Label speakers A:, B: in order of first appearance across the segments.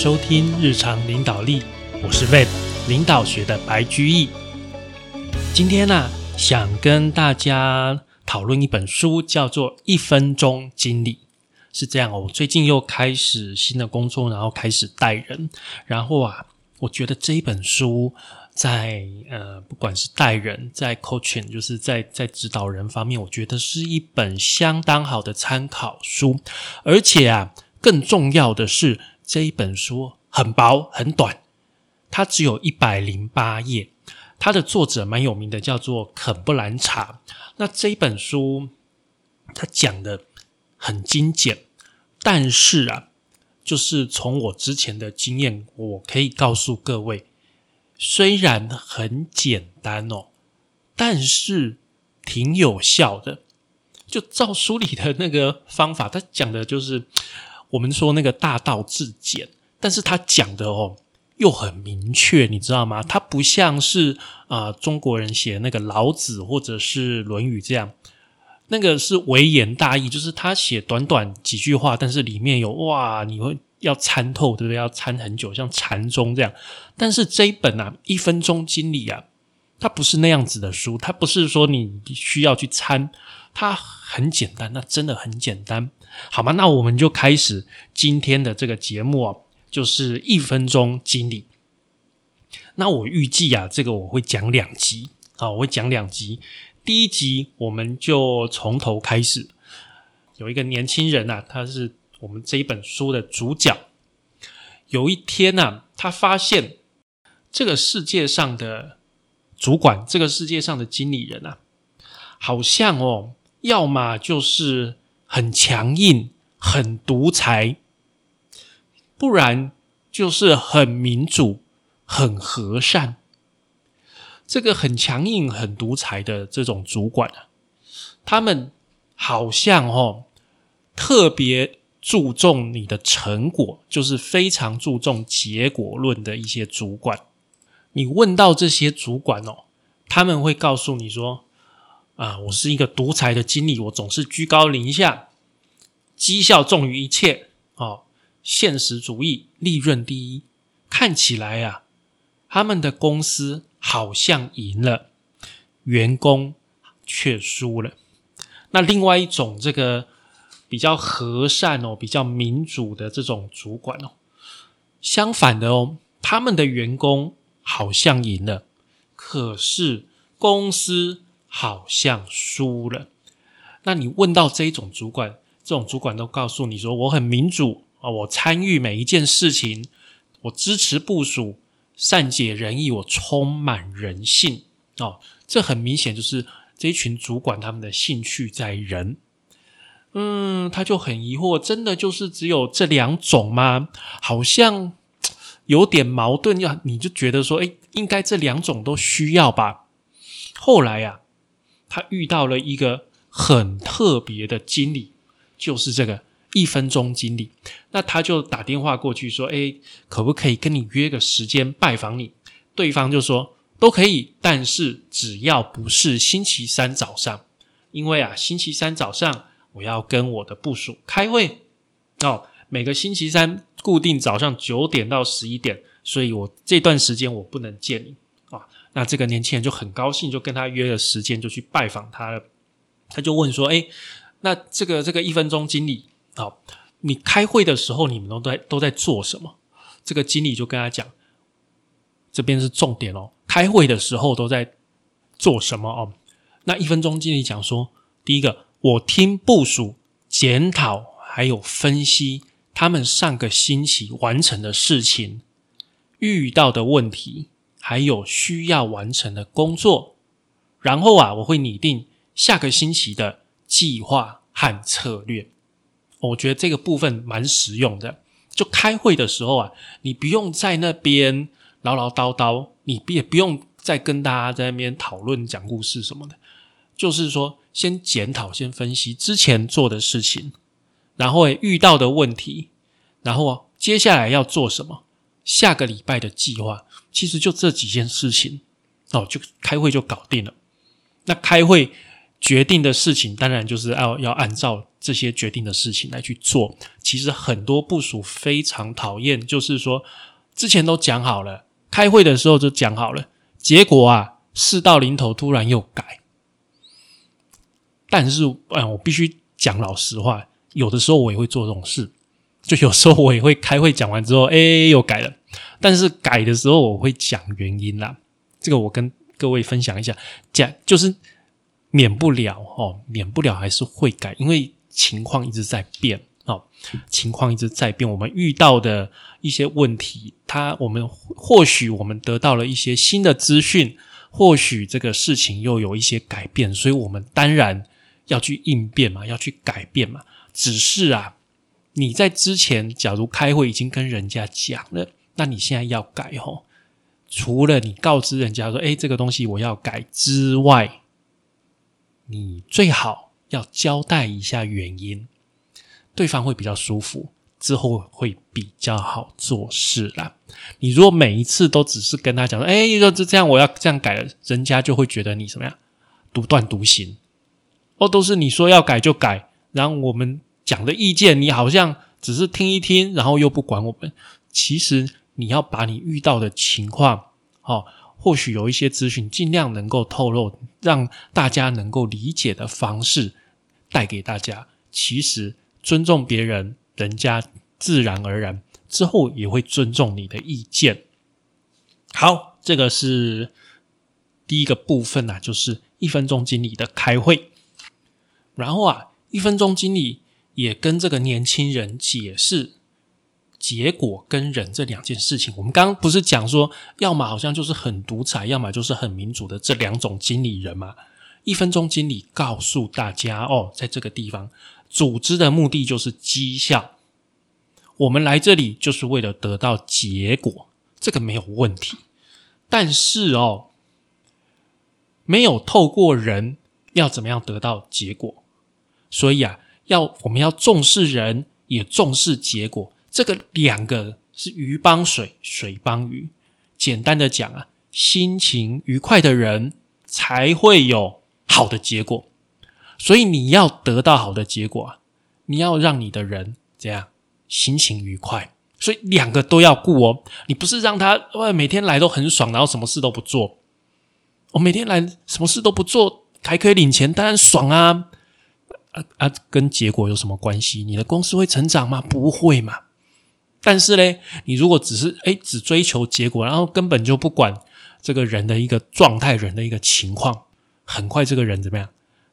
A: 收听日常领导力，我是 Web 领导学的白居易。今天呢，想跟大家讨论一本书，叫做《一分钟经理》。是这样，我最近又开始新的工作，然后开始带人，然后啊，我觉得这一本书在呃，不管是带人，在 coaching，就是在在指导人方面，我觉得是一本相当好的参考书，而且啊。更重要的是，这一本书很薄很短，它只有一百零八页。它的作者蛮有名的，叫做肯布兰查。那这一本书，它讲的很精简，但是啊，就是从我之前的经验，我可以告诉各位，虽然很简单哦，但是挺有效的。就照书里的那个方法，他讲的就是。我们说那个大道至简，但是他讲的哦又很明确，你知道吗？他不像是啊中国人写那个老子或者是论语这样，那个是微言大义，就是他写短短几句话，但是里面有哇，你会要参透，对不对？要参很久，像禅宗这样。但是这一本啊，一分钟经理啊，它不是那样子的书，它不是说你需要去参，它很简单，那真的很简单。好吗？那我们就开始今天的这个节目啊，就是一分钟经理。那我预计啊，这个我会讲两集啊，我会讲两集。第一集我们就从头开始，有一个年轻人啊，他是我们这一本书的主角。有一天呢，他发现这个世界上的主管，这个世界上的经理人啊，好像哦，要么就是。很强硬，很独裁，不然就是很民主，很和善。这个很强硬、很独裁的这种主管啊，他们好像哦，特别注重你的成果，就是非常注重结果论的一些主管。你问到这些主管哦，他们会告诉你说。啊，我是一个独裁的经理，我总是居高临下，绩效重于一切哦，现实主义，利润第一。看起来啊，他们的公司好像赢了，员工却输了。那另外一种这个比较和善哦，比较民主的这种主管哦，相反的哦，他们的员工好像赢了，可是公司。好像输了。那你问到这一种主管，这种主管都告诉你说：“我很民主啊，我参与每一件事情，我支持部署，善解人意，我充满人性。”哦，这很明显就是这一群主管他们的兴趣在人。嗯，他就很疑惑，真的就是只有这两种吗？好像有点矛盾。要你就觉得说，哎，应该这两种都需要吧？后来呀。他遇到了一个很特别的经理，就是这个一分钟经理。那他就打电话过去说：“哎，可不可以跟你约个时间拜访你？”对方就说：“都可以，但是只要不是星期三早上，因为啊，星期三早上我要跟我的部署开会哦。每个星期三固定早上九点到十一点，所以我这段时间我不能见你。”那这个年轻人就很高兴，就跟他约了时间，就去拜访他了。他就问说：“哎，那这个这个一分钟经理，好，你开会的时候你们都在都在做什么？”这个经理就跟他讲：“这边是重点哦，开会的时候都在做什么哦？”那一分钟经理讲说：“第一个，我听部署检讨，还有分析他们上个星期完成的事情，遇到的问题。”还有需要完成的工作，然后啊，我会拟定下个星期的计划和策略。我觉得这个部分蛮实用的。就开会的时候啊，你不用在那边唠唠叨叨，你也不用再跟大家在那边讨论讲故事什么的。就是说，先检讨、先分析之前做的事情，然后遇到的问题，然后接下来要做什么。下个礼拜的计划其实就这几件事情哦，就开会就搞定了。那开会决定的事情，当然就是要要按照这些决定的事情来去做。其实很多部署非常讨厌，就是说之前都讲好了，开会的时候就讲好了，结果啊事到临头突然又改。但是，哎，我必须讲老实话，有的时候我也会做这种事。就有时候我也会开会讲完之后，哎，又改了。但是改的时候我会讲原因啦。这个我跟各位分享一下，讲就是免不了哦，免不了还是会改，因为情况一直在变哦，情况一直在变。我们遇到的一些问题，它我们或许我们得到了一些新的资讯，或许这个事情又有一些改变，所以我们当然要去应变嘛，要去改变嘛。只是啊。你在之前，假如开会已经跟人家讲了，那你现在要改吼，除了你告知人家说，哎，这个东西我要改之外，你最好要交代一下原因，对方会比较舒服，之后会比较好做事啦。你如果每一次都只是跟他讲说，哎，就这样，我要这样改了，人家就会觉得你什么样，独断独行，哦，都是你说要改就改，然后我们。讲的意见，你好像只是听一听，然后又不管我们。其实你要把你遇到的情况，哦，或许有一些资讯，尽量能够透露，让大家能够理解的方式带给大家。其实尊重别人，人家自然而然之后也会尊重你的意见。好，这个是第一个部分呐，就是一分钟经理的开会。然后啊，一分钟经理。也跟这个年轻人解释结果跟人这两件事情。我们刚刚不是讲说，要么好像就是很独裁，要么就是很民主的这两种经理人嘛？一分钟经理告诉大家哦，在这个地方，组织的目的就是绩效，我们来这里就是为了得到结果，这个没有问题。但是哦，没有透过人，要怎么样得到结果？所以啊。要我们要重视人，也重视结果，这个两个是鱼帮水，水帮鱼。简单的讲啊，心情愉快的人才会有好的结果。所以你要得到好的结果啊，你要让你的人怎样心情愉快。所以两个都要顾哦。你不是让他哇每天来都很爽，然后什么事都不做。我每天来什么事都不做，还可以领钱，当然爽啊。啊啊，跟结果有什么关系？你的公司会成长吗？不会嘛。但是呢，你如果只是哎只追求结果，然后根本就不管这个人的一个状态、人的一个情况，很快这个人怎么样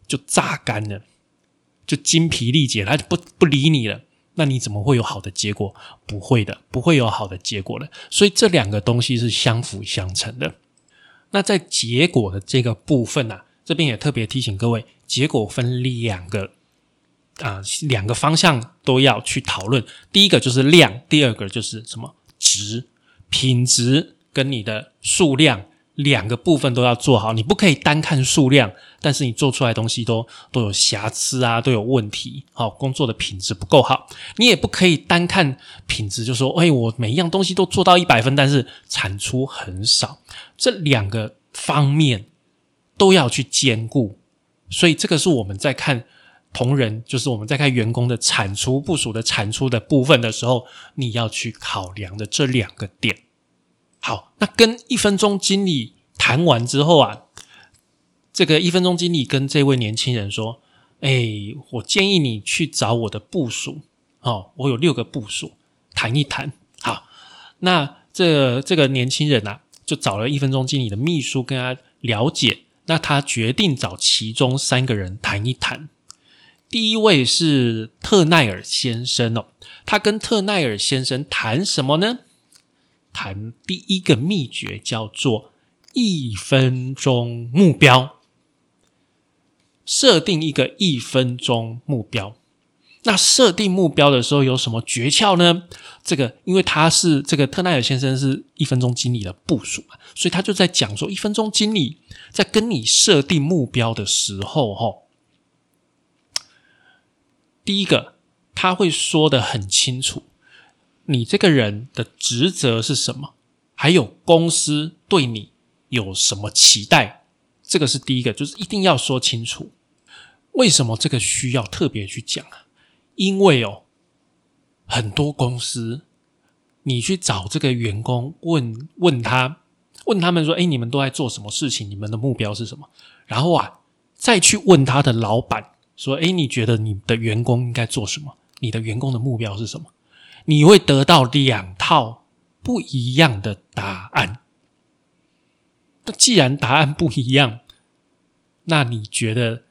A: 就榨干了，就精疲力竭，他就不不理你了。那你怎么会有好的结果？不会的，不会有好的结果的。所以这两个东西是相辅相成的。那在结果的这个部分呢，这边也特别提醒各位。结果分两个啊，两个方向都要去讨论。第一个就是量，第二个就是什么值？品质跟你的数量两个部分都要做好。你不可以单看数量，但是你做出来东西都都有瑕疵啊，都有问题。好，工作的品质不够好。你也不可以单看品质，就说哎，我每一样东西都做到一百分，但是产出很少。这两个方面都要去兼顾。所以这个是我们在看同仁，就是我们在看员工的产出部署的产出的部分的时候，你要去考量的这两个点。好，那跟一分钟经理谈完之后啊，这个一分钟经理跟这位年轻人说：“哎，我建议你去找我的部署，哦，我有六个部署，谈一谈。”好，那这这个年轻人啊，就找了一分钟经理的秘书跟他了解。那他决定找其中三个人谈一谈。第一位是特奈尔先生哦，他跟特奈尔先生谈什么呢？谈第一个秘诀，叫做一分钟目标，设定一个一分钟目标。那设定目标的时候有什么诀窍呢？这个，因为他是这个特奈尔先生是一分钟经理的部署嘛，所以他就在讲说，一分钟经理在跟你设定目标的时候，哈，第一个他会说的很清楚，你这个人的职责是什么，还有公司对你有什么期待，这个是第一个，就是一定要说清楚。为什么这个需要特别去讲啊？因为哦，很多公司，你去找这个员工，问问他，问他们说：“哎，你们都在做什么事情？你们的目标是什么？”然后啊，再去问他的老板说：“哎，你觉得你的员工应该做什么？你的员工的目标是什么？”你会得到两套不一样的答案。那既然答案不一样，那你觉得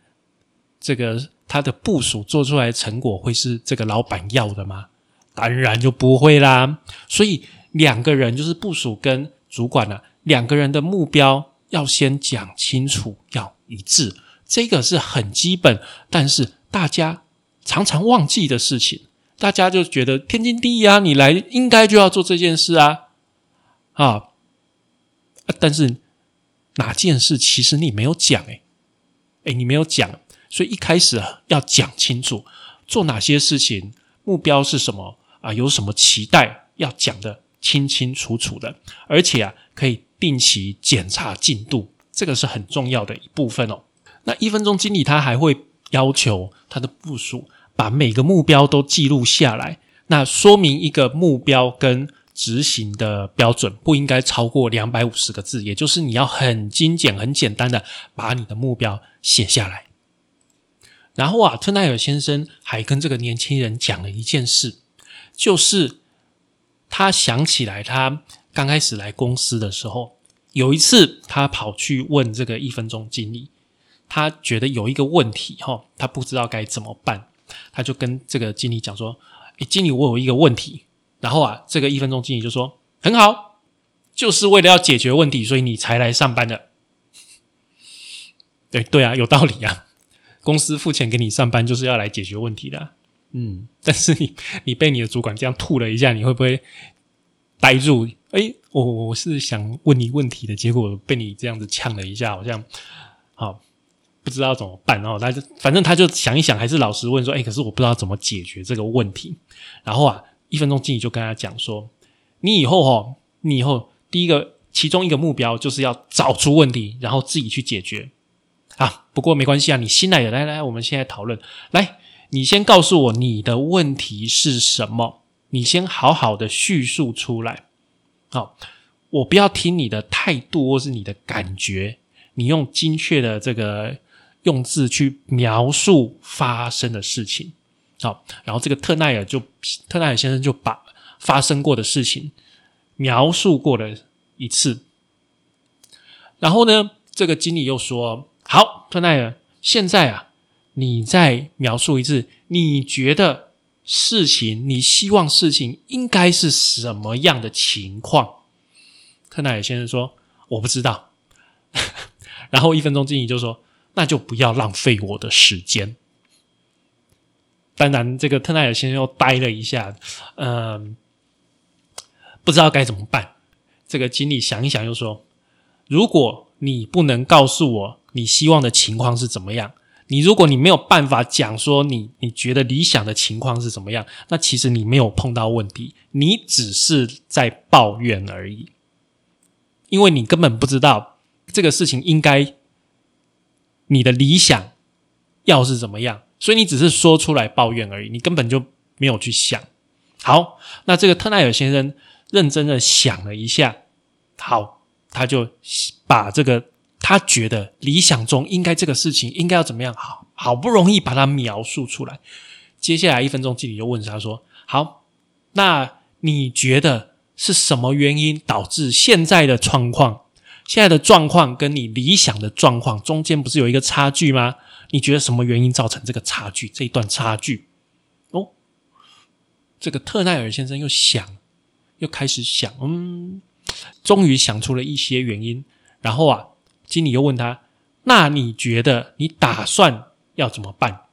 A: 这个他的部署做出来成果会是这个老板要的吗？当然就不会啦。所以两个人就是部署跟主管呢，两个人的目标要先讲清楚，要一致，这个是很基本，但是大家常常忘记的事情。大家就觉得天经地义啊，你来应该就要做这件事啊，啊，但是哪件事其实你没有讲诶，诶，你没有讲，所以一开始啊要讲清楚做哪些事情，目标是什么啊，有什么期待要讲的清清楚楚的，而且啊可以定期检查进度，这个是很重要的一部分哦。那一分钟经理他还会要求他的部署。把每个目标都记录下来，那说明一个目标跟执行的标准不应该超过两百五十个字，也就是你要很精简、很简单的把你的目标写下来。然后啊，特奈尔先生还跟这个年轻人讲了一件事，就是他想起来他刚开始来公司的时候，有一次他跑去问这个一分钟经理，他觉得有一个问题哈，他不知道该怎么办。他就跟这个经理讲说：“诶，经理，我有一个问题。”然后啊，这个一分钟经理就说：“很好，就是为了要解决问题，所以你才来上班的。”对对啊，有道理啊！公司付钱给你上班，就是要来解决问题的。嗯，但是你你被你的主管这样吐了一下，你会不会呆住？哎，我我是想问你问题的，结果被你这样子呛了一下，好像好。不知道怎么办，然后他就反正他就想一想，还是老实问说：“哎，可是我不知道怎么解决这个问题。”然后啊，一分钟经理就跟他讲说：“你以后哈，你以后第一个其中一个目标就是要找出问题，然后自己去解决啊。不过没关系啊，你新来的，来来，我们现在讨论。来，你先告诉我你的问题是什么？你先好好的叙述出来。好，我不要听你的态度或是你的感觉，你用精确的这个。”用字去描述发生的事情，好，然后这个特奈尔就特奈尔先生就把发生过的事情描述过了一次，然后呢，这个经理又说：“好，特奈尔，现在啊，你再描述一次，你觉得事情，你希望事情应该是什么样的情况？”特奈尔先生说：“我不知道。”然后一分钟经理就说。那就不要浪费我的时间。当然，这个特奈尔先生又呆了一下，嗯，不知道该怎么办。这个经理想一想，又说：“如果你不能告诉我你希望的情况是怎么样，你如果你没有办法讲说你你觉得理想的情况是怎么样，那其实你没有碰到问题，你只是在抱怨而已，因为你根本不知道这个事情应该。”你的理想要是怎么样？所以你只是说出来抱怨而已，你根本就没有去想。好，那这个特奈尔先生认真的想了一下，好，他就把这个他觉得理想中应该这个事情应该要怎么样，好好不容易把它描述出来。接下来一分钟，经理就问他说：“好，那你觉得是什么原因导致现在的状况？”现在的状况跟你理想的状况中间不是有一个差距吗？你觉得什么原因造成这个差距？这一段差距？哦，这个特奈尔先生又想，又开始想，嗯，终于想出了一些原因。然后啊，经理又问他：“那你觉得你打算要怎么办？”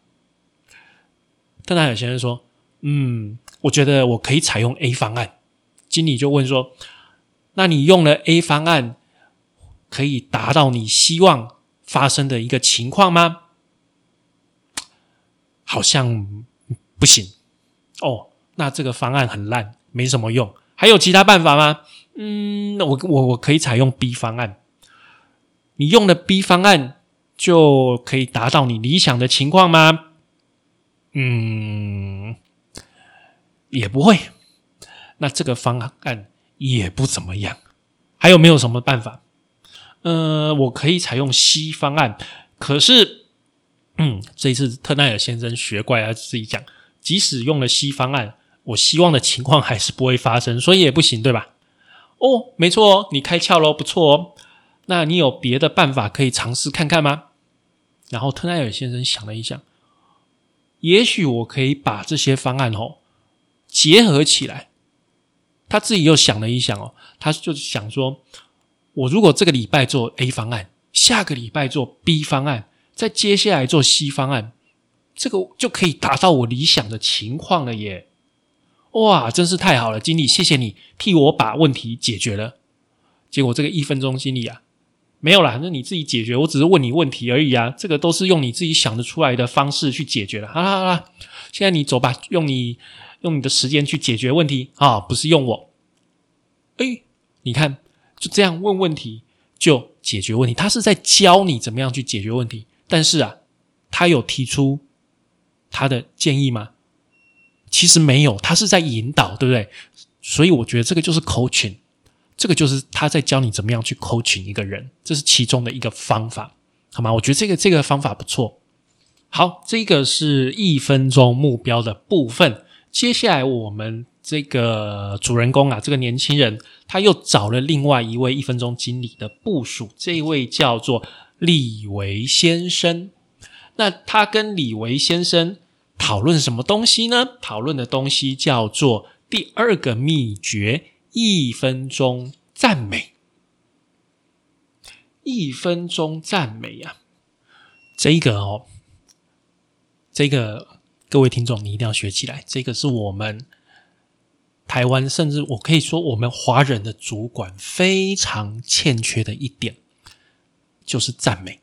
A: 特奈尔先生说：“嗯，我觉得我可以采用 A 方案。”经理就问说：“那你用了 A 方案？”可以达到你希望发生的一个情况吗？好像不行哦。那这个方案很烂，没什么用。还有其他办法吗？嗯，我我我可以采用 B 方案。你用了 B 方案，就可以达到你理想的情况吗？嗯，也不会。那这个方案也不怎么样。还有没有什么办法？呃，我可以采用 C 方案，可是，嗯，这一次特奈尔先生学怪他自己讲，即使用了 C 方案，我希望的情况还是不会发生，所以也不行，对吧？哦，没错哦，你开窍喽，不错哦。那你有别的办法可以尝试看看吗？然后特奈尔先生想了一想，也许我可以把这些方案哦结合起来。他自己又想了一想哦，他就想说。我如果这个礼拜做 A 方案，下个礼拜做 B 方案，再接下来做 C 方案，这个就可以达到我理想的情况了耶！哇，真是太好了，经理，谢谢你替我把问题解决了。结果这个一分钟经理啊，没有啦，那你自己解决，我只是问你问题而已啊，这个都是用你自己想得出来的方式去解决的。好了好了，现在你走吧，用你用你的时间去解决问题啊，不是用我。哎，你看。就这样问问题就解决问题，他是在教你怎么样去解决问题。但是啊，他有提出他的建议吗？其实没有，他是在引导，对不对？所以我觉得这个就是 coaching，这个就是他在教你怎么样去 coaching 一个人，这是其中的一个方法，好吗？我觉得这个这个方法不错。好，这个是一分钟目标的部分，接下来我们。这个主人公啊，这个年轻人他又找了另外一位一分钟经理的部署，这位叫做李维先生。那他跟李维先生讨论什么东西呢？讨论的东西叫做第二个秘诀：一分钟赞美。一分钟赞美呀，这个哦，这个各位听众你一定要学起来，这个是我们。台湾甚至我可以说，我们华人的主管非常欠缺的一点就是赞美。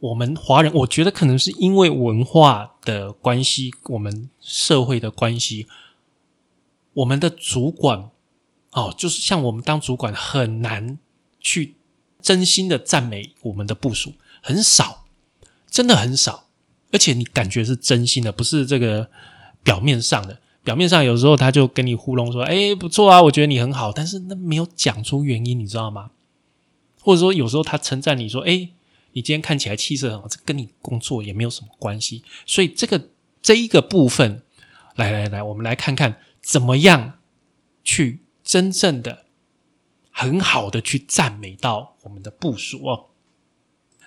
A: 我们华人，我觉得可能是因为文化的关系，我们社会的关系，我们的主管哦，就是像我们当主管很难去真心的赞美我们的部署，很少，真的很少，而且你感觉是真心的，不是这个表面上的。表面上有时候他就跟你糊弄说：“哎，不错啊，我觉得你很好。”但是那没有讲出原因，你知道吗？或者说有时候他称赞你说：“哎，你今天看起来气色很好。”这跟你工作也没有什么关系。所以这个这一个部分，来来来，我们来看看怎么样去真正的很好的去赞美到我们的部署哦。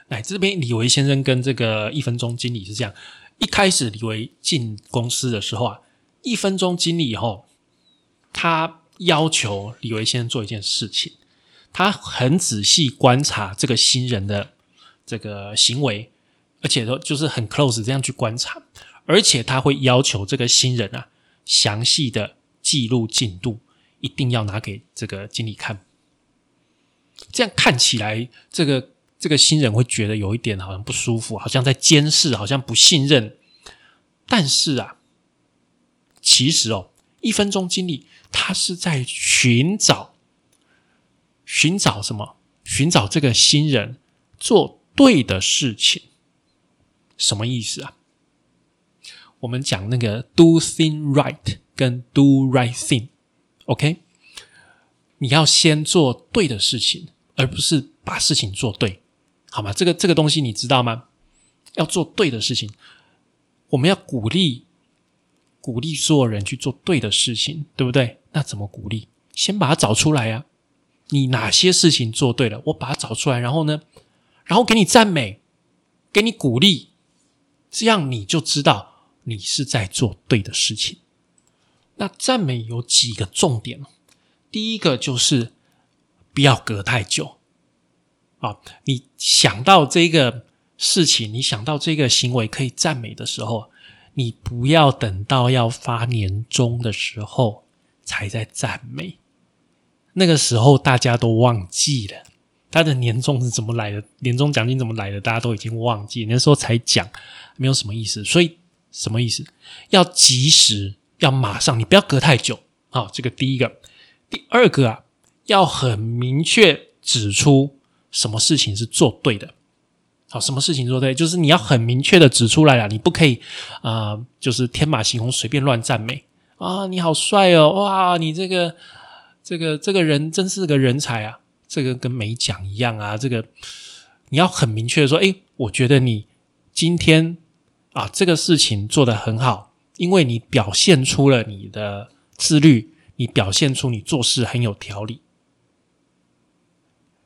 A: 来这边，李维先生跟这个一分钟经理是这样：一开始李维进公司的时候啊。一分钟经历以后，他要求李维先生做一件事情，他很仔细观察这个新人的这个行为，而且都就是很 close 这样去观察，而且他会要求这个新人啊，详细的记录进度，一定要拿给这个经理看。这样看起来，这个这个新人会觉得有一点好像不舒服，好像在监视，好像不信任。但是啊。其实哦，一分钟经历，他是在寻找，寻找什么？寻找这个新人做对的事情，什么意思啊？我们讲那个 do thing right 跟 do right thing，OK？你要先做对的事情，而不是把事情做对，好吗？这个这个东西你知道吗？要做对的事情，我们要鼓励。鼓励所有人去做对的事情，对不对？那怎么鼓励？先把它找出来呀！你哪些事情做对了？我把它找出来，然后呢？然后给你赞美，给你鼓励，这样你就知道你是在做对的事情。那赞美有几个重点第一个就是不要隔太久啊！你想到这个事情，你想到这个行为可以赞美的时候。你不要等到要发年终的时候才在赞美，那个时候大家都忘记了他的年终是怎么来的，年终奖金怎么来的，大家都已经忘记。那时候才讲，没有什么意思。所以什么意思？要及时，要马上，你不要隔太久。好，这个第一个，第二个啊，要很明确指出什么事情是做对的。好，什么事情做对？就是你要很明确的指出来了，你不可以啊，就是天马行空随便乱赞美啊！你好帅哦，哇，你这个这个这个人真是个人才啊！这个跟没讲一样啊！这个你要很明确的说，哎，我觉得你今天啊这个事情做得很好，因为你表现出了你的自律，你表现出你做事很有条理，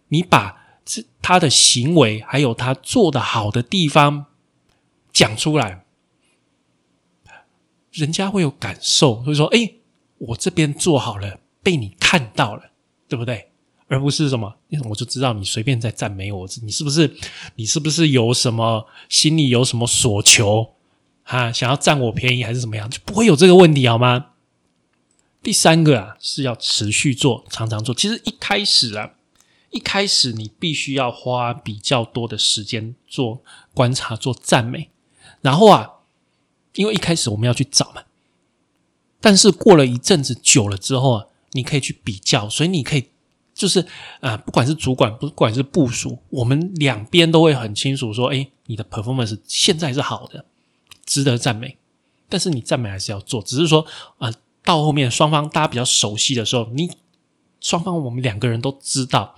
A: 你把。是他的行为，还有他做的好的地方讲出来，人家会有感受，会说：“哎，我这边做好了，被你看到了，对不对？”而不是什么，我就知道你随便在赞美我，你是不是？你是不是有什么心里有什么所求啊？想要占我便宜还是怎么样？就不会有这个问题好吗？第三个啊，是要持续做，常常做。其实一开始啊。一开始你必须要花比较多的时间做观察、做赞美，然后啊，因为一开始我们要去找嘛，但是过了一阵子久了之后啊，你可以去比较，所以你可以就是啊，不管是主管，不管是部署，我们两边都会很清楚说，哎，你的 performance 现在是好的，值得赞美，但是你赞美还是要做，只是说啊，到后面双方大家比较熟悉的时候，你双方我们两个人都知道。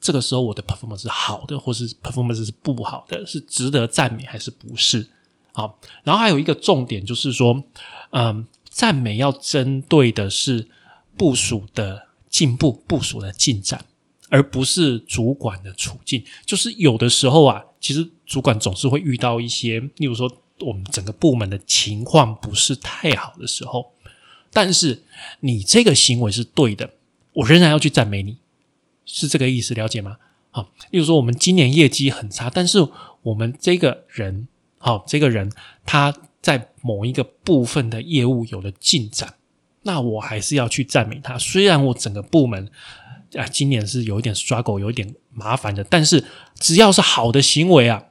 A: 这个时候我的 performance 是好的，或是 performance 是不好的，是值得赞美还是不是？好，然后还有一个重点就是说，嗯，赞美要针对的是部署的进步、部署的进展，而不是主管的处境。就是有的时候啊，其实主管总是会遇到一些，例如说我们整个部门的情况不是太好的时候，但是你这个行为是对的，我仍然要去赞美你。是这个意思，了解吗？好，例如说我们今年业绩很差，但是我们这个人，好，这个人他在某一个部分的业务有了进展，那我还是要去赞美他。虽然我整个部门啊，今年是有一点 struggle，有一点麻烦的，但是只要是好的行为啊，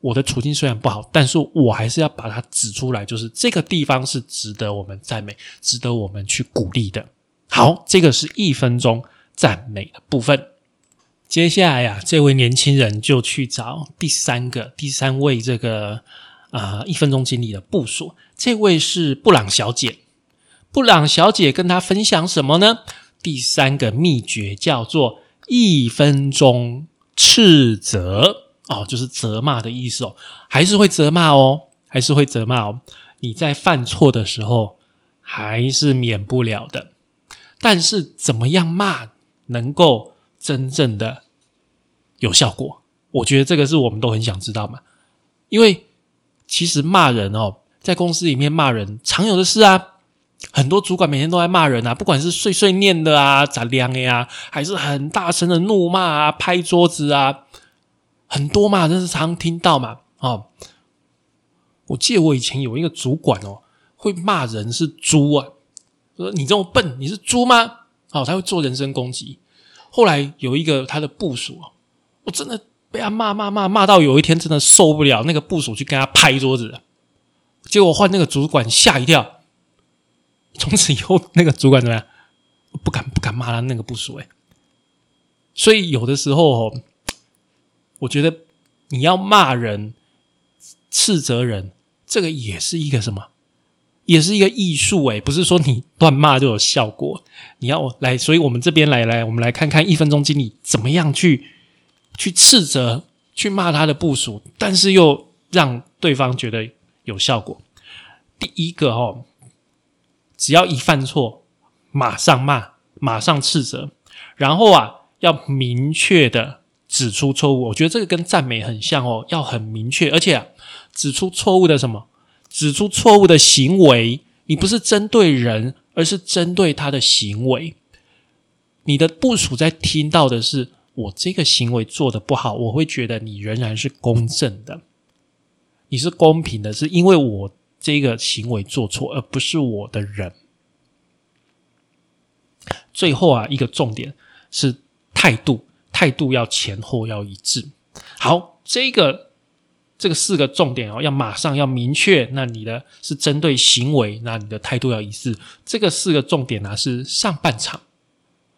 A: 我的处境虽然不好，但是我还是要把它指出来，就是这个地方是值得我们赞美，值得我们去鼓励的。好，这个是一分钟。赞美的部分，接下来呀，这位年轻人就去找第三个、第三位这个啊一分钟经理的部署。这位是布朗小姐，布朗小姐跟他分享什么呢？第三个秘诀叫做一分钟斥责哦，就是责骂的意思哦，还是会责骂哦，还是会责骂哦。你在犯错的时候还是免不了的，但是怎么样骂？能够真正的有效果，我觉得这个是我们都很想知道嘛。因为其实骂人哦，在公司里面骂人常有的事啊，很多主管每天都在骂人啊，不管是碎碎念的啊、咋亮的呀，还是很大声的怒骂啊、拍桌子啊，很多嘛，真是常听到嘛。哦，我记得我以前有一个主管哦，会骂人是猪啊，说你这么笨，你是猪吗？哦，他会做人身攻击。后来有一个他的部署我真的被他骂骂骂骂到有一天真的受不了，那个部署去跟他拍桌子，结果换那个主管吓一跳，从此以后那个主管怎么样？不敢不敢骂他那个部署哎。所以有的时候哦，我觉得你要骂人、斥责人，这个也是一个什么？也是一个艺术诶，不是说你乱骂就有效果。你要来，所以我们这边来来，我们来看看一分钟经理怎么样去去斥责、去骂他的部署，但是又让对方觉得有效果。第一个哦，只要一犯错，马上骂，马上斥责，然后啊，要明确的指出错误。我觉得这个跟赞美很像哦，要很明确，而且啊，指出错误的什么？指出错误的行为，你不是针对人，而是针对他的行为。你的部署在听到的是我这个行为做的不好，我会觉得你仍然是公正的，你是公平的，是因为我这个行为做错，而不是我的人。最后啊，一个重点是态度，态度要前后要一致。好，这个。这个四个重点哦，要马上要明确。那你的是针对行为，那你的态度要一致。这个四个重点呢，是上半场，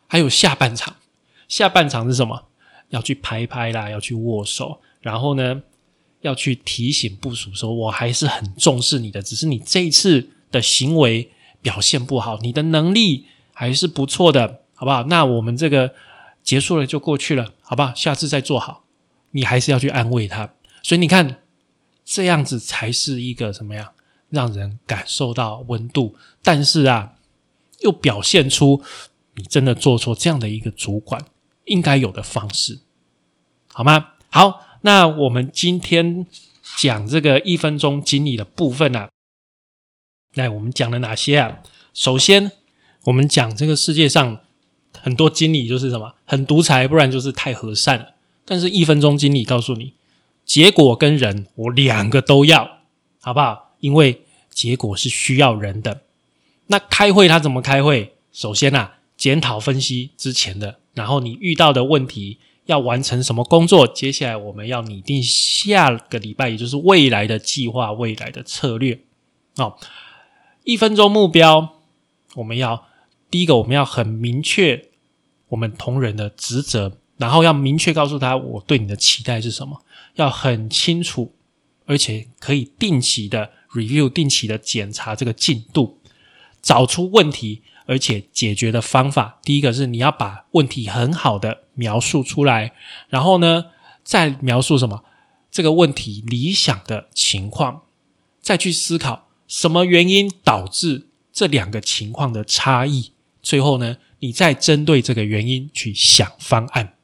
A: 还有下半场。下半场是什么？要去拍拍啦，要去握手，然后呢，要去提醒部署说，我还是很重视你的，只是你这一次的行为表现不好，你的能力还是不错的，好不好？那我们这个结束了就过去了，好不好？下次再做好，你还是要去安慰他。所以你看，这样子才是一个什么样，让人感受到温度，但是啊，又表现出你真的做错这样的一个主管应该有的方式，好吗？好。那我们今天讲这个一分钟经理的部分呢？来，我们讲了哪些啊？首先，我们讲这个世界上很多经理就是什么很独裁，不然就是太和善了。但是，一分钟经理告诉你，结果跟人我两个都要，好不好？因为结果是需要人的。那开会他怎么开会？首先啊，检讨分析之前的，然后你遇到的问题。要完成什么工作？接下来我们要拟定下个礼拜，也就是未来的计划、未来的策略。哦，一分钟目标，我们要第一个，我们要很明确我们同仁的职责，然后要明确告诉他我对你的期待是什么，要很清楚，而且可以定期的 review、定期的检查这个进度，找出问题。而且解决的方法，第一个是你要把问题很好的描述出来，然后呢，再描述什么这个问题理想的情况，再去思考什么原因导致这两个情况的差异，最后呢，你再针对这个原因去想方案。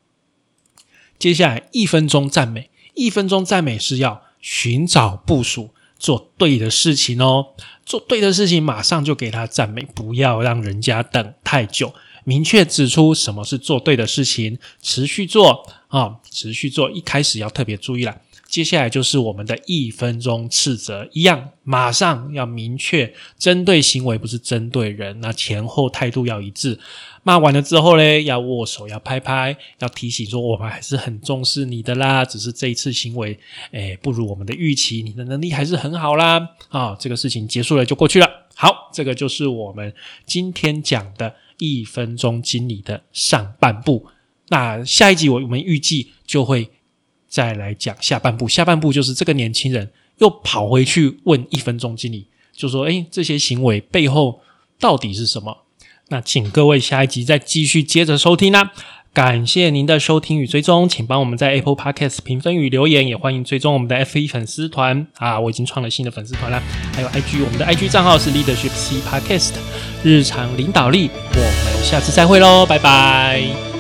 A: 接下来一分钟赞美，一分钟赞美是要寻找部署。做对的事情哦，做对的事情，马上就给他赞美，不要让人家等太久。明确指出什么是做对的事情，持续做啊，持续做。一开始要特别注意了。接下来就是我们的一分钟斥责，一样，马上要明确针对行为，不是针对人。那前后态度要一致。骂完了之后嘞，要握手，要拍拍，要提醒说我们还是很重视你的啦。只是这一次行为，诶，不如我们的预期，你的能力还是很好啦。啊，这个事情结束了就过去了。好，这个就是我们今天讲的一分钟经理的上半部。那下一集我我们预计就会。再来讲下半部，下半部就是这个年轻人又跑回去问一分钟经理，就说：“哎，这些行为背后到底是什么？”那请各位下一集再继续接着收听啦。感谢您的收听与追踪，请帮我们在 Apple Podcast 评分与留言，也欢迎追踪我们的 F 一粉丝团啊！我已经创了新的粉丝团啦，还有 IG，我们的 IG 账号是 Leadership C Podcast 日常领导力。我们下次再会喽，拜拜。